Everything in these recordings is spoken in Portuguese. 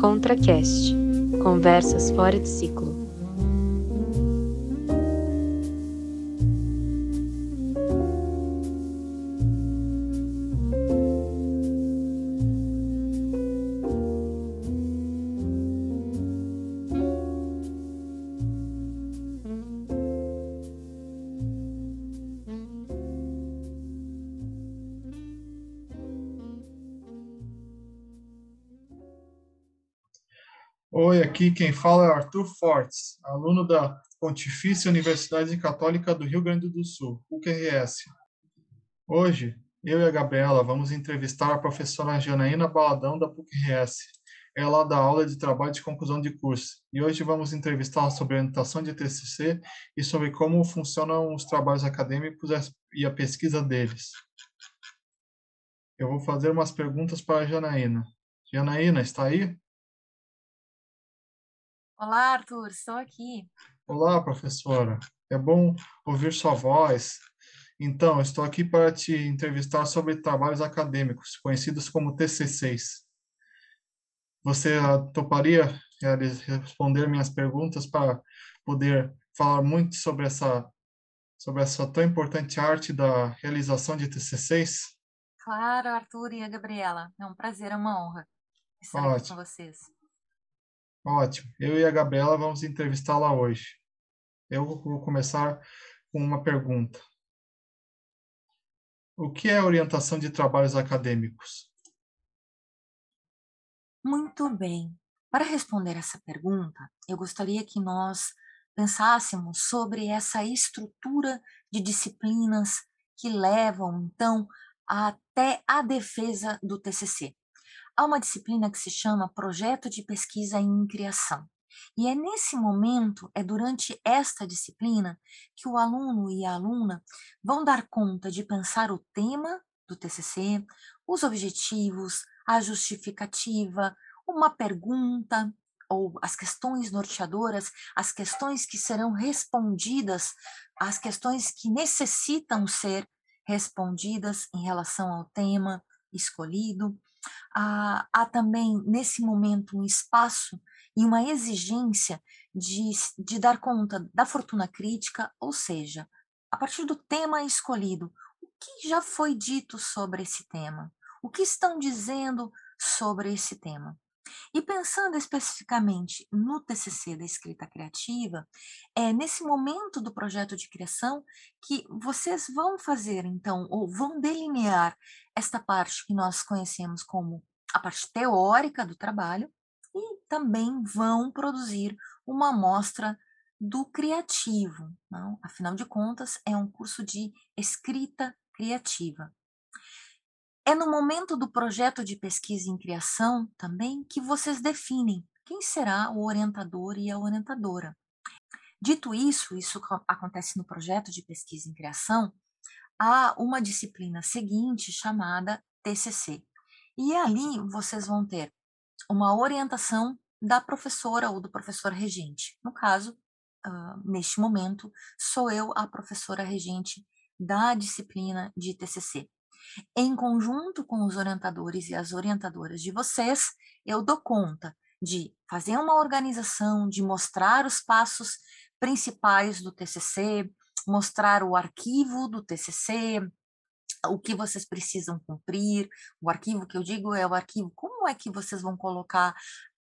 ContraCast Conversas fora de ciclo. Aqui quem fala é Arthur Fortes, aluno da Pontifícia Universidade Católica do Rio Grande do Sul, UQRS. Hoje, eu e a Gabriela vamos entrevistar a professora Janaína Baladão da PUC-RS. Ela dá aula de trabalho de conclusão de curso. E hoje vamos entrevistá-la sobre orientação de TCC e sobre como funcionam os trabalhos acadêmicos e a pesquisa deles. Eu vou fazer umas perguntas para a Janaína. Janaína, está aí? Olá, Arthur, estou aqui. Olá, professora. É bom ouvir sua voz. Então, estou aqui para te entrevistar sobre trabalhos acadêmicos, conhecidos como TCCs. Você toparia responder minhas perguntas para poder falar muito sobre essa sobre essa tão importante arte da realização de TCCs? Claro, Arthur e a Gabriela. É um prazer, é uma honra estar Ótimo. aqui com vocês. Ótimo. Eu e a Gabriela vamos entrevistá-la hoje. Eu vou começar com uma pergunta. O que é orientação de trabalhos acadêmicos? Muito bem. Para responder essa pergunta, eu gostaria que nós pensássemos sobre essa estrutura de disciplinas que levam, então, até a defesa do TCC há uma disciplina que se chama Projeto de Pesquisa em Criação. E é nesse momento, é durante esta disciplina, que o aluno e a aluna vão dar conta de pensar o tema do TCC, os objetivos, a justificativa, uma pergunta ou as questões norteadoras, as questões que serão respondidas, as questões que necessitam ser respondidas em relação ao tema escolhido há, há também, nesse momento, um espaço e uma exigência de, de dar conta da fortuna crítica, ou seja, a partir do tema escolhido, o que já foi dito sobre esse tema? O que estão dizendo sobre esse tema? E pensando especificamente no TCC da escrita criativa, é nesse momento do projeto de criação que vocês vão fazer, então, ou vão delinear esta parte que nós conhecemos como a parte teórica do trabalho e também vão produzir uma amostra do criativo. Não? Afinal de contas, é um curso de escrita criativa. É no momento do projeto de pesquisa em criação também que vocês definem quem será o orientador e a orientadora. Dito isso, isso acontece no projeto de pesquisa em criação, há uma disciplina seguinte chamada TCC. E ali vocês vão ter uma orientação da professora ou do professor regente. No caso, uh, neste momento, sou eu a professora regente da disciplina de TCC. Em conjunto com os orientadores e as orientadoras de vocês, eu dou conta de fazer uma organização, de mostrar os passos principais do TCC, mostrar o arquivo do TCC, o que vocês precisam cumprir. O arquivo que eu digo é o arquivo, como é que vocês vão colocar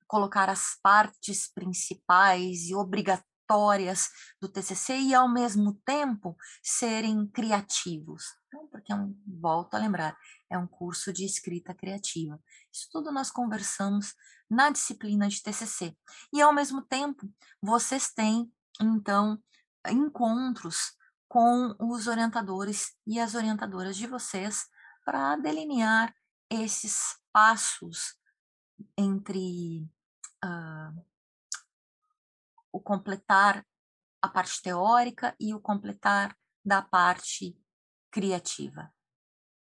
colocar as partes principais e obrigatórias do TCC e ao mesmo tempo serem criativos. Então, porque é um, volto a lembrar, é um curso de escrita criativa. Isso tudo nós conversamos na disciplina de TCC. E ao mesmo tempo, vocês têm então encontros com os orientadores e as orientadoras de vocês para delinear esses passos entre uh, o completar a parte teórica e o completar da parte criativa.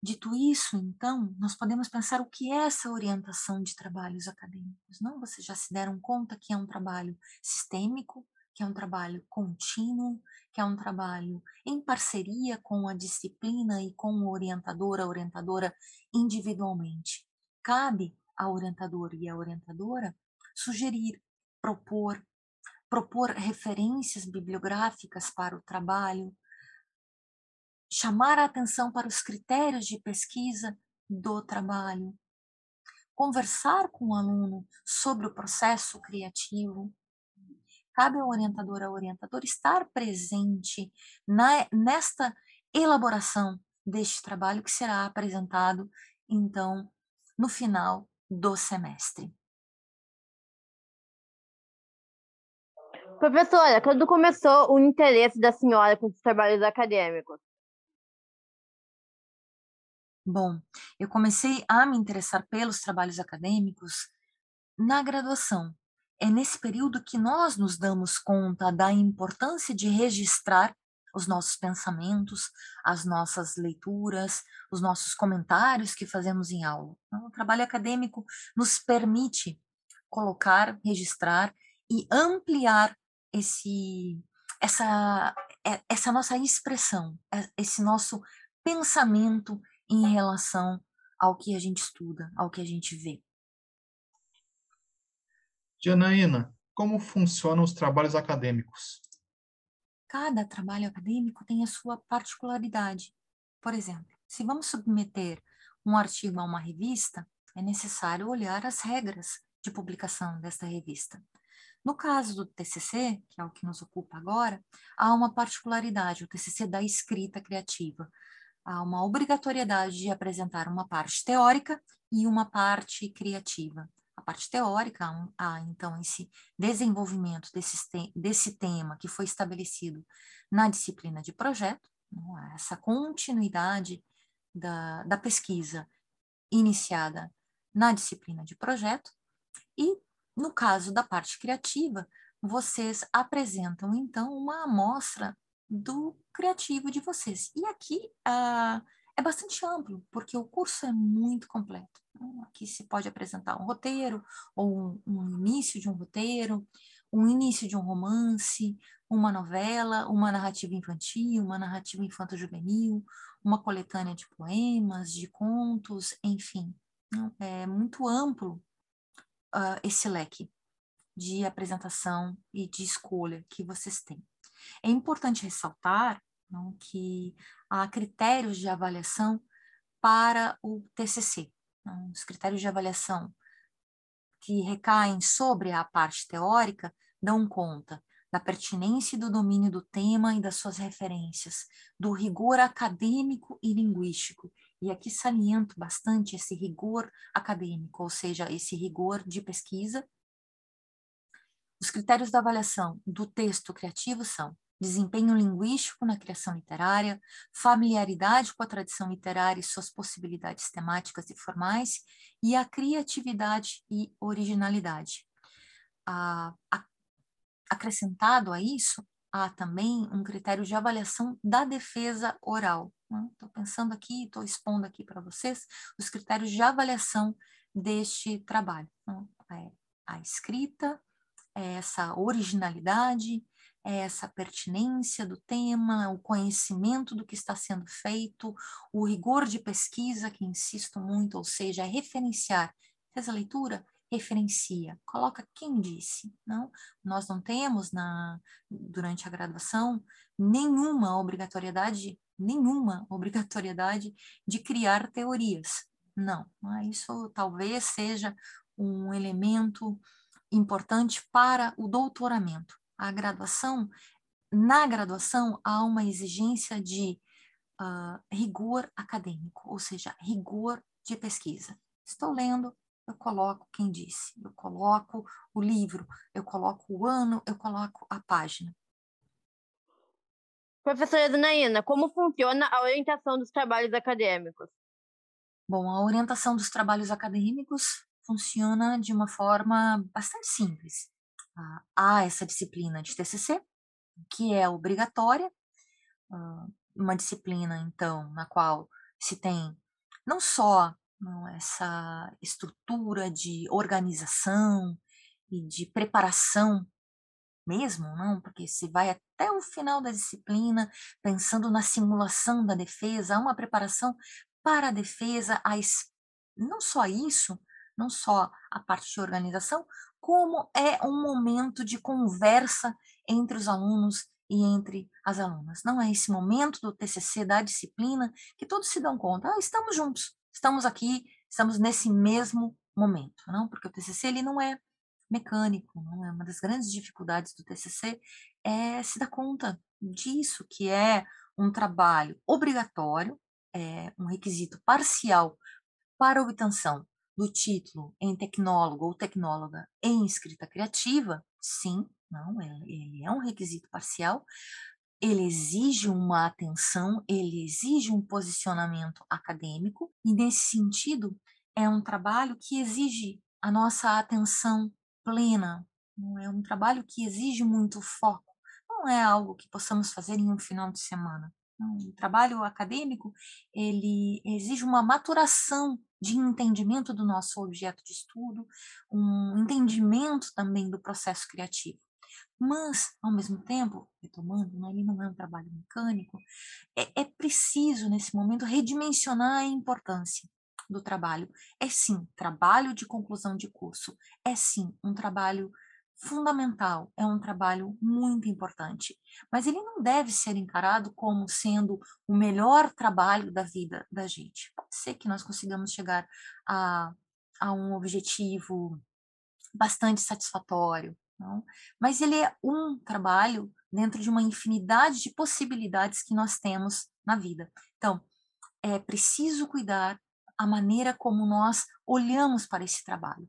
Dito isso, então, nós podemos pensar o que é essa orientação de trabalhos acadêmicos. Não, vocês já se deram conta que é um trabalho sistêmico, que é um trabalho contínuo, que é um trabalho em parceria com a disciplina e com o orientador, a orientadora individualmente. Cabe ao orientador e à orientadora sugerir, propor, propor referências bibliográficas para o trabalho, chamar a atenção para os critérios de pesquisa do trabalho, conversar com o aluno sobre o processo criativo. Cabe ao orientador, ao orientador estar presente na, nesta elaboração deste trabalho que será apresentado, então, no final do semestre. Professora, quando começou o interesse da senhora com os trabalhos acadêmicos? Bom, eu comecei a me interessar pelos trabalhos acadêmicos na graduação. É nesse período que nós nos damos conta da importância de registrar os nossos pensamentos, as nossas leituras, os nossos comentários que fazemos em aula. Então, o trabalho acadêmico nos permite colocar, registrar e ampliar esse, essa, é, essa nossa expressão, é, esse nosso pensamento em relação ao que a gente estuda, ao que a gente vê. Janaína, como funcionam os trabalhos acadêmicos? Cada trabalho acadêmico tem a sua particularidade. Por exemplo, se vamos submeter um artigo a uma revista, é necessário olhar as regras de publicação desta revista. No caso do TCC, que é o que nos ocupa agora, há uma particularidade, o TCC da escrita criativa há uma obrigatoriedade de apresentar uma parte teórica e uma parte criativa. A parte teórica, há então esse desenvolvimento desse, desse tema que foi estabelecido na disciplina de projeto, né, essa continuidade da, da pesquisa iniciada na disciplina de projeto, e no caso da parte criativa, vocês apresentam então uma amostra do criativo de vocês. E aqui uh, é bastante amplo, porque o curso é muito completo. Então, aqui se pode apresentar um roteiro, ou um, um início de um roteiro, um início de um romance, uma novela, uma narrativa infantil, uma narrativa infanto-juvenil, uma coletânea de poemas, de contos, enfim. É muito amplo uh, esse leque de apresentação e de escolha que vocês têm. É importante ressaltar não, que há critérios de avaliação para o TCC. Não, os critérios de avaliação que recaem sobre a parte teórica dão conta da pertinência e do domínio do tema e das suas referências, do rigor acadêmico e linguístico. E aqui saliento bastante esse rigor acadêmico, ou seja, esse rigor de pesquisa os critérios da avaliação do texto criativo são desempenho linguístico na criação literária, familiaridade com a tradição literária e suas possibilidades temáticas e formais, e a criatividade e originalidade. Ah, acrescentado a isso, há também um critério de avaliação da defesa oral. Estou né? pensando aqui, estou expondo aqui para vocês os critérios de avaliação deste trabalho. Né? É a escrita, é essa originalidade, é essa pertinência do tema, o conhecimento do que está sendo feito, o rigor de pesquisa, que insisto muito, ou seja, é referenciar. Fez a leitura? Referencia, coloca quem disse. Não, nós não temos na durante a graduação nenhuma obrigatoriedade, nenhuma obrigatoriedade de criar teorias. Não, isso talvez seja um elemento importante para o doutoramento. A graduação, na graduação, há uma exigência de uh, rigor acadêmico, ou seja, rigor de pesquisa. Estou lendo, eu coloco quem disse, eu coloco o livro, eu coloco o ano, eu coloco a página. Professora Danaína, como funciona a orientação dos trabalhos acadêmicos? Bom, a orientação dos trabalhos acadêmicos funciona de uma forma bastante simples. Ah, há essa disciplina de TCC, que é obrigatória, ah, uma disciplina, então, na qual se tem não só essa estrutura de organização e de preparação mesmo, não, porque se vai até o final da disciplina pensando na simulação da defesa, há uma preparação para a defesa, não só isso, não só a parte de organização, como é um momento de conversa entre os alunos e entre as alunas. Não é esse momento do TCC, da disciplina, que todos se dão conta, ah, estamos juntos, estamos aqui, estamos nesse mesmo momento, não? Porque o TCC ele não é mecânico, é uma das grandes dificuldades do TCC é se dar conta disso, que é um trabalho obrigatório, é um requisito parcial para obtenção do título em tecnólogo ou tecnóloga em escrita criativa, sim, não, ele é um requisito parcial, ele exige uma atenção, ele exige um posicionamento acadêmico, e nesse sentido é um trabalho que exige a nossa atenção plena, é um trabalho que exige muito foco, não é algo que possamos fazer em um final de semana. O trabalho acadêmico ele exige uma maturação de entendimento do nosso objeto de estudo, um entendimento também do processo criativo. Mas, ao mesmo tempo, retomando, né, ele não é um trabalho mecânico, é, é preciso, nesse momento, redimensionar a importância do trabalho. É sim trabalho de conclusão de curso, é sim um trabalho fundamental, é um trabalho muito importante, mas ele não deve ser encarado como sendo o melhor trabalho da vida da gente. Pode ser que nós consigamos chegar a, a um objetivo bastante satisfatório, não? mas ele é um trabalho dentro de uma infinidade de possibilidades que nós temos na vida. Então, é preciso cuidar a maneira como nós olhamos para esse trabalho,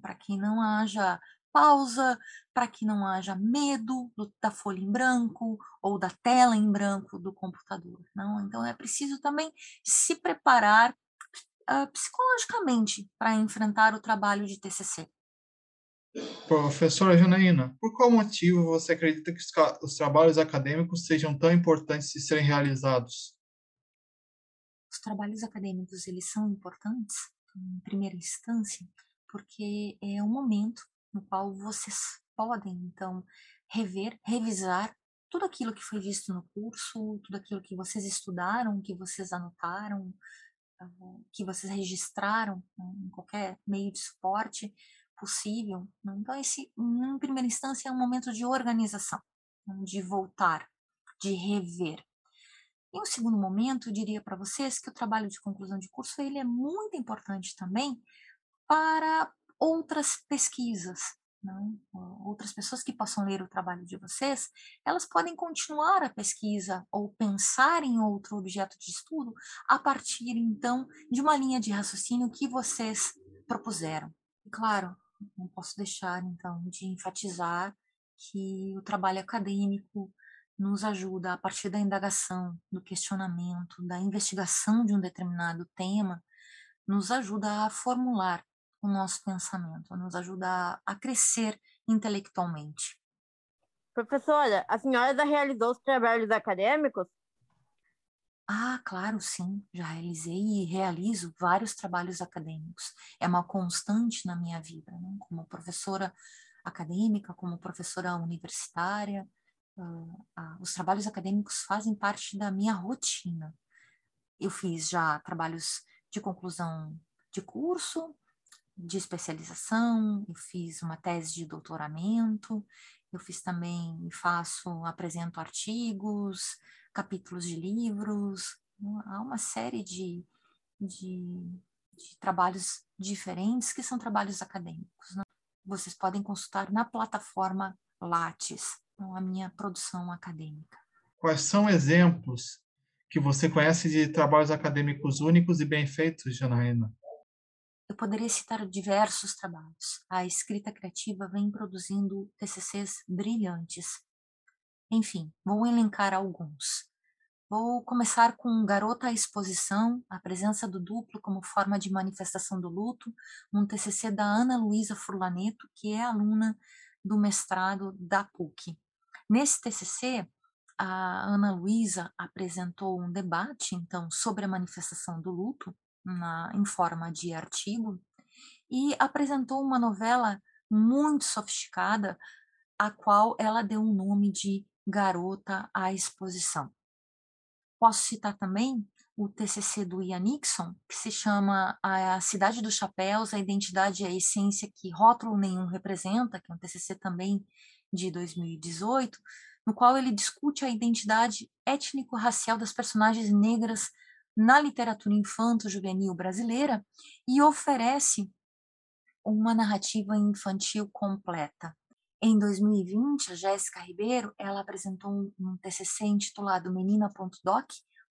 para que não haja pausa, para que não haja medo do, da folha em branco ou da tela em branco do computador. Não? Então é preciso também se preparar uh, psicologicamente para enfrentar o trabalho de TCC. Professora Janaína, por qual motivo você acredita que os, os trabalhos acadêmicos sejam tão importantes de serem realizados? Os trabalhos acadêmicos eles são importantes em primeira instância porque é um momento no qual vocês podem, então, rever, revisar tudo aquilo que foi visto no curso, tudo aquilo que vocês estudaram, que vocês anotaram, ah, que vocês registraram né, em qualquer meio de suporte possível. Né. Então, esse, em primeira instância, é um momento de organização, né, de voltar, de rever. Em um segundo momento, eu diria para vocês que o trabalho de conclusão de curso ele é muito importante também para outras pesquisas, né? outras pessoas que possam ler o trabalho de vocês, elas podem continuar a pesquisa ou pensar em outro objeto de estudo a partir, então, de uma linha de raciocínio que vocês propuseram. E, claro, não posso deixar, então, de enfatizar que o trabalho acadêmico nos ajuda, a partir da indagação, do questionamento, da investigação de um determinado tema, nos ajuda a formular o nosso pensamento, nos ajuda a crescer intelectualmente. Professora, a senhora já realizou os trabalhos acadêmicos? Ah, claro, sim. Já realizei e realizo vários trabalhos acadêmicos. É uma constante na minha vida, né? como professora acadêmica, como professora universitária. Uh, uh, os trabalhos acadêmicos fazem parte da minha rotina. Eu fiz já trabalhos de conclusão de curso, de especialização, eu fiz uma tese de doutoramento, eu fiz também, faço, apresento artigos, capítulos de livros, há uma série de, de, de trabalhos diferentes que são trabalhos acadêmicos. Né? Vocês podem consultar na plataforma Lattes, então, a minha produção acadêmica. Quais são exemplos que você conhece de trabalhos acadêmicos únicos e bem feitos, Janaína? Eu poderia citar diversos trabalhos. A escrita criativa vem produzindo TCCs brilhantes. Enfim, vou elencar alguns. Vou começar com Garota à Exposição, a presença do duplo como forma de manifestação do luto, um TCC da Ana Luísa Furlaneto, que é aluna do mestrado da PUC. Nesse TCC, a Ana Luísa apresentou um debate, então, sobre a manifestação do luto, na, em forma de artigo e apresentou uma novela muito sofisticada, a qual ela deu o nome de Garota à Exposição. Posso citar também o TCC do Ian Nixon, que se chama A Cidade dos Chapéus, a Identidade e a Essência que Rótulo Nenhum Representa, que é um TCC também de 2018, no qual ele discute a identidade étnico-racial das personagens negras na literatura infanto-juvenil brasileira e oferece uma narrativa infantil completa. Em 2020, a Jéssica Ribeiro, ela apresentou um TCC intitulado Menina.doc,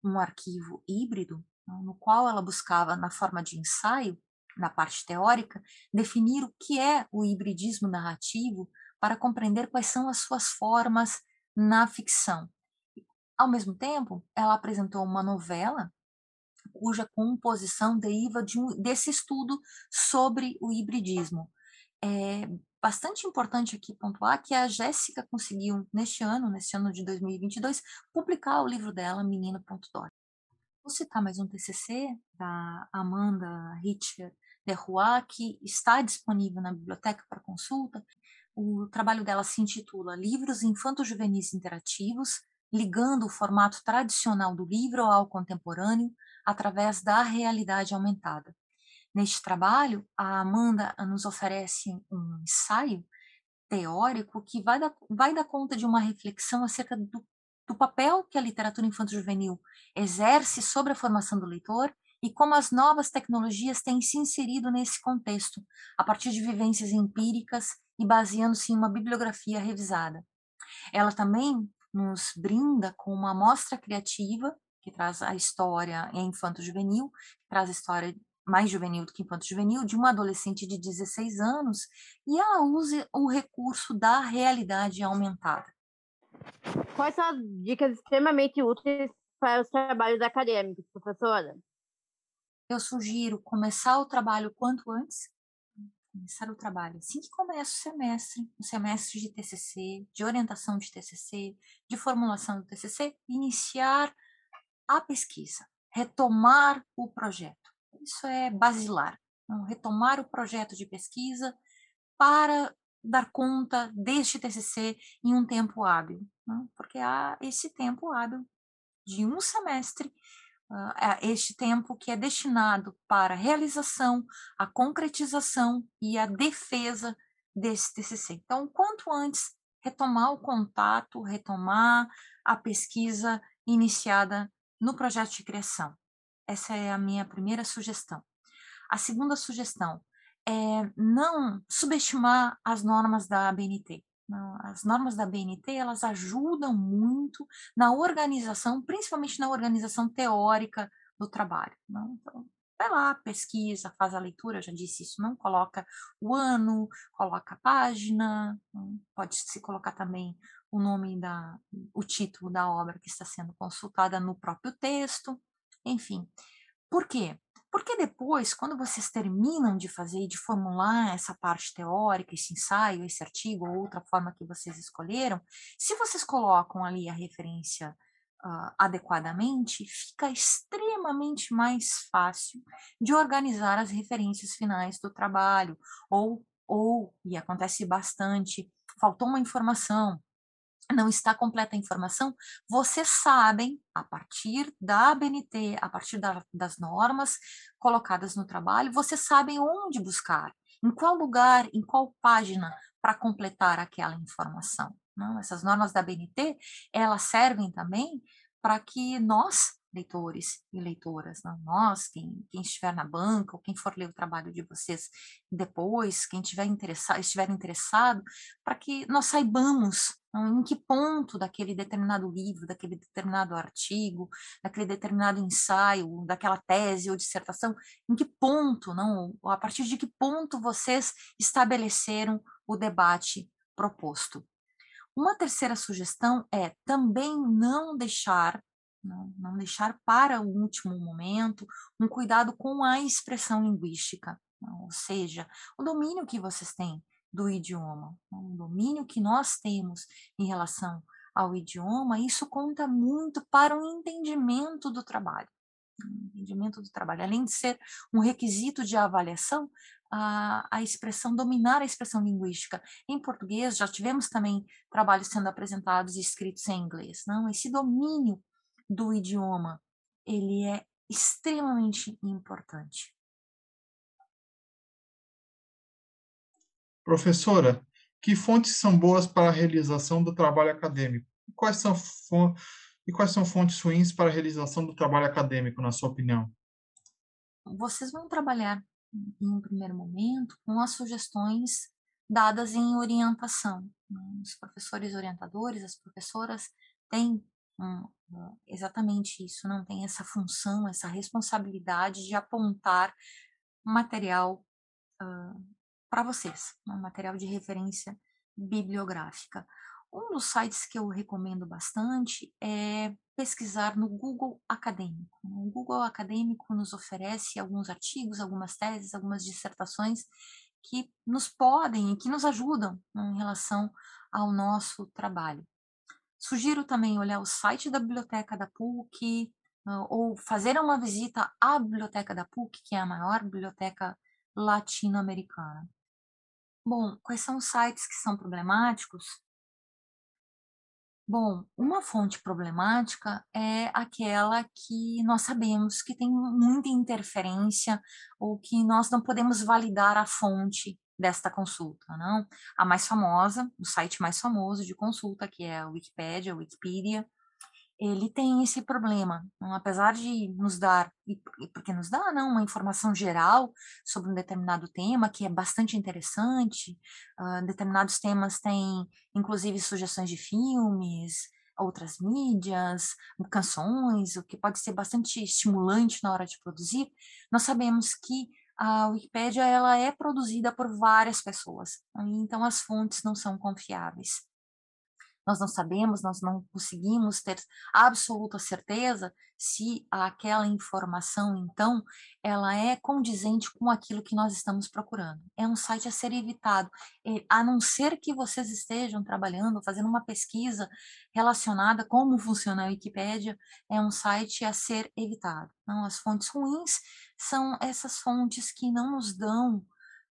um arquivo híbrido, né, no qual ela buscava, na forma de ensaio, na parte teórica, definir o que é o hibridismo narrativo para compreender quais são as suas formas na ficção. Ao mesmo tempo, ela apresentou uma novela cuja composição deriva de um, desse estudo sobre o hibridismo. É bastante importante aqui pontuar que a Jéssica conseguiu, neste ano, neste ano de 2022, publicar o livro dela, Menina.dot. Vou citar mais um TCC da Amanda Richer de Roy, que está disponível na biblioteca para consulta. O trabalho dela se intitula Livros Infanto-Juvenis Interativos, ligando o formato tradicional do livro ao contemporâneo, através da realidade aumentada. Neste trabalho, a Amanda nos oferece um ensaio teórico que vai dar, vai dar conta de uma reflexão acerca do, do papel que a literatura infanto-juvenil exerce sobre a formação do leitor e como as novas tecnologias têm se inserido nesse contexto, a partir de vivências empíricas e baseando-se em uma bibliografia revisada. Ela também nos brinda com uma amostra criativa que traz a história em infanto-juvenil, traz a história mais juvenil do que infanto-juvenil, de uma adolescente de 16 anos, e ela usa o recurso da realidade aumentada. Quais são as dicas extremamente úteis para os trabalhos acadêmicos, professora? Eu sugiro começar o trabalho quanto antes, começar o trabalho assim que começa o semestre, o semestre de TCC, de orientação de TCC, de formulação do TCC, iniciar a pesquisa, retomar o projeto. Isso é basilar. Então, retomar o projeto de pesquisa para dar conta deste TCC em um tempo hábil, né? porque há esse tempo hábil de um semestre, uh, este tempo que é destinado para a realização, a concretização e a defesa desse TCC. Então, quanto antes retomar o contato, retomar a pesquisa iniciada no projeto de criação. Essa é a minha primeira sugestão. A segunda sugestão é não subestimar as normas da ABNT. As normas da BNT, elas ajudam muito na organização, principalmente na organização teórica do trabalho. Então, vai lá, pesquisa, faz a leitura, já disse isso, não coloca o ano, coloca a página, pode se colocar também o nome da, o título da obra que está sendo consultada no próprio texto, enfim. Por quê? Porque depois, quando vocês terminam de fazer e de formular essa parte teórica, esse ensaio, esse artigo, ou outra forma que vocês escolheram, se vocês colocam ali a referência uh, adequadamente, fica extremamente mais fácil de organizar as referências finais do trabalho, ou, ou e acontece bastante, faltou uma informação, não está completa a informação, vocês sabem, a partir da ABNT, a partir da, das normas colocadas no trabalho, vocês sabem onde buscar, em qual lugar, em qual página para completar aquela informação. Não? Essas normas da ABNT, elas servem também para que nós leitores e leitoras, não? nós, quem, quem estiver na banca, ou quem for ler o trabalho de vocês depois, quem tiver interessado, estiver interessado, para que nós saibamos em que ponto daquele determinado livro, daquele determinado artigo, daquele determinado ensaio, daquela tese ou dissertação, em que ponto, não, a partir de que ponto vocês estabeleceram o debate proposto. Uma terceira sugestão é também não deixar não, não deixar para o último momento um cuidado com a expressão linguística, ou seja, o domínio que vocês têm do idioma, o domínio que nós temos em relação ao idioma, isso conta muito para o entendimento do trabalho. entendimento do trabalho, além de ser um requisito de avaliação, a, a expressão, dominar a expressão linguística. Em português, já tivemos também trabalhos sendo apresentados e escritos em inglês. Não? Esse domínio do idioma, ele é extremamente importante. Professora, que fontes são boas para a realização do trabalho acadêmico? E quais são, e quais são fontes ruins para a realização do trabalho acadêmico, na sua opinião? Vocês vão trabalhar, em um primeiro momento, com as sugestões dadas em orientação. Né? Os professores orientadores, as professoras têm hum, exatamente isso, não tem essa função, essa responsabilidade de apontar material uh, para vocês, um material de referência bibliográfica. Um dos sites que eu recomendo bastante é pesquisar no Google Acadêmico. O Google Acadêmico nos oferece alguns artigos, algumas teses, algumas dissertações que nos podem e que nos ajudam em relação ao nosso trabalho. Sugiro também olhar o site da biblioteca da PUC ou fazer uma visita à biblioteca da PUC, que é a maior biblioteca latino-americana. Bom, quais são os sites que são problemáticos? Bom, uma fonte problemática é aquela que nós sabemos que tem muita interferência ou que nós não podemos validar a fonte desta consulta, não? A mais famosa, o site mais famoso de consulta, que é a Wikipédia, a Wikipedia, ele tem esse problema, não? apesar de nos dar, porque nos dá não, uma informação geral sobre um determinado tema, que é bastante interessante, uh, determinados temas têm, inclusive, sugestões de filmes, outras mídias, canções, o que pode ser bastante estimulante na hora de produzir, nós sabemos que a Wikipédia ela é produzida por várias pessoas, então as fontes não são confiáveis nós não sabemos, nós não conseguimos ter absoluta certeza se aquela informação, então, ela é condizente com aquilo que nós estamos procurando. É um site a ser evitado, a não ser que vocês estejam trabalhando, fazendo uma pesquisa relacionada como funciona a Wikipédia, é um site a ser evitado. Não, as fontes ruins são essas fontes que não nos dão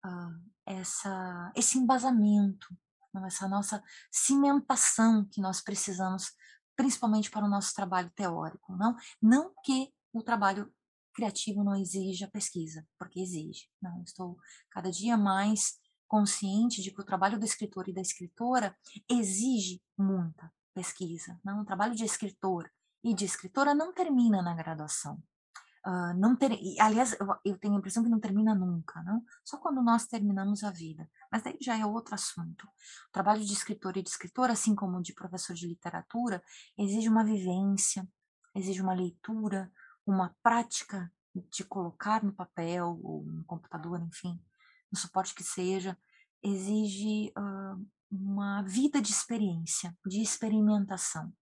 uh, essa, esse embasamento essa nossa cimentação que nós precisamos, principalmente para o nosso trabalho teórico. Não, não que o trabalho criativo não exija pesquisa, porque exige. Não, estou cada dia mais consciente de que o trabalho do escritor e da escritora exige muita pesquisa. Não, o trabalho de escritor e de escritora não termina na graduação. Uh, não ter, aliás, eu, eu, tenho a impressão que não termina nunca, não? Só quando nós terminamos a vida. Mas daí já é outro assunto. O trabalho de escritor e de escritora, assim como de professor de literatura, exige uma vivência, exige uma leitura, uma prática de colocar no papel ou no computador, enfim, no suporte que seja, exige uh, uma vida de experiência, de experimentação.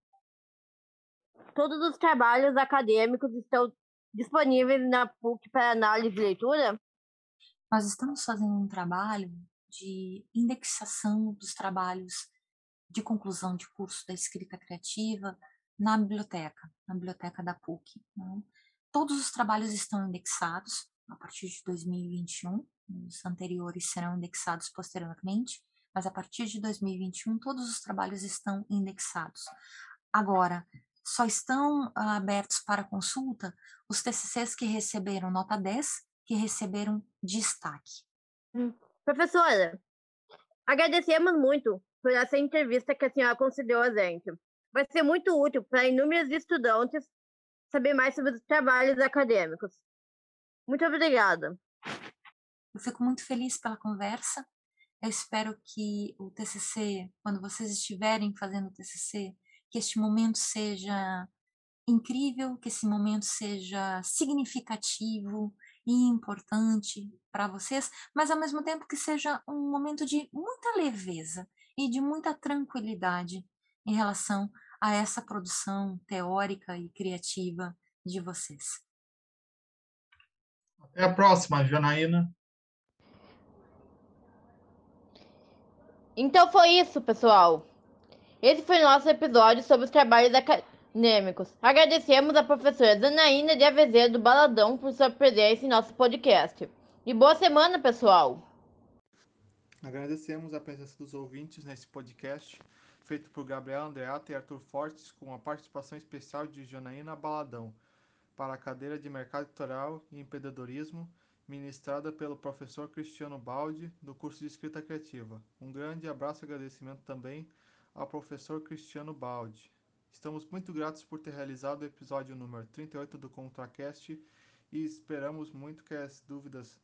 Todos os trabalhos acadêmicos estão disponíveis na PUC para análise e leitura? Nós estamos fazendo um trabalho de indexação dos trabalhos de conclusão de curso da escrita criativa na biblioteca, na biblioteca da PUC. Né? Todos os trabalhos estão indexados a partir de 2021, os anteriores serão indexados posteriormente, mas a partir de 2021 todos os trabalhos estão indexados. Agora, só estão ah, abertos para consulta os TCCs que receberam nota 10, que receberam destaque. Hum, professora, agradecemos muito por essa entrevista que a senhora concedeu a gente. Vai ser muito útil para inúmeros estudantes saber mais sobre os trabalhos acadêmicos. Muito obrigada. Eu fico muito feliz pela conversa. Eu espero que o TCC, quando vocês estiverem fazendo o TCC, que este momento seja incrível, que esse momento seja significativo e importante para vocês, mas ao mesmo tempo que seja um momento de muita leveza e de muita tranquilidade em relação a essa produção teórica e criativa de vocês. Até a próxima, Janaína. Então foi isso, pessoal. Esse foi o nosso episódio sobre os trabalhos acadêmicos. Agradecemos a professora Zanaína de Azevedo Baladão por sua presença em nosso podcast. E boa semana, pessoal! Agradecemos a presença dos ouvintes nesse podcast, feito por Gabriel Andreata e Arthur Fortes, com a participação especial de Janaína Baladão. para a cadeira de Mercado Editorial e Empreendedorismo, ministrada pelo professor Cristiano Baldi, do curso de Escrita Criativa. Um grande abraço e agradecimento também ao professor Cristiano Baldi. Estamos muito gratos por ter realizado o episódio número 38 do ContraCast e esperamos muito que as dúvidas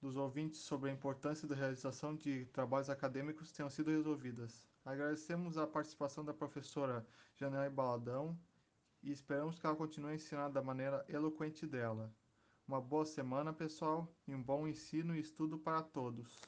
dos ouvintes sobre a importância da realização de trabalhos acadêmicos tenham sido resolvidas. Agradecemos a participação da professora Janelle Baladão e esperamos que ela continue a ensinar da maneira eloquente dela. Uma boa semana, pessoal, e um bom ensino e estudo para todos.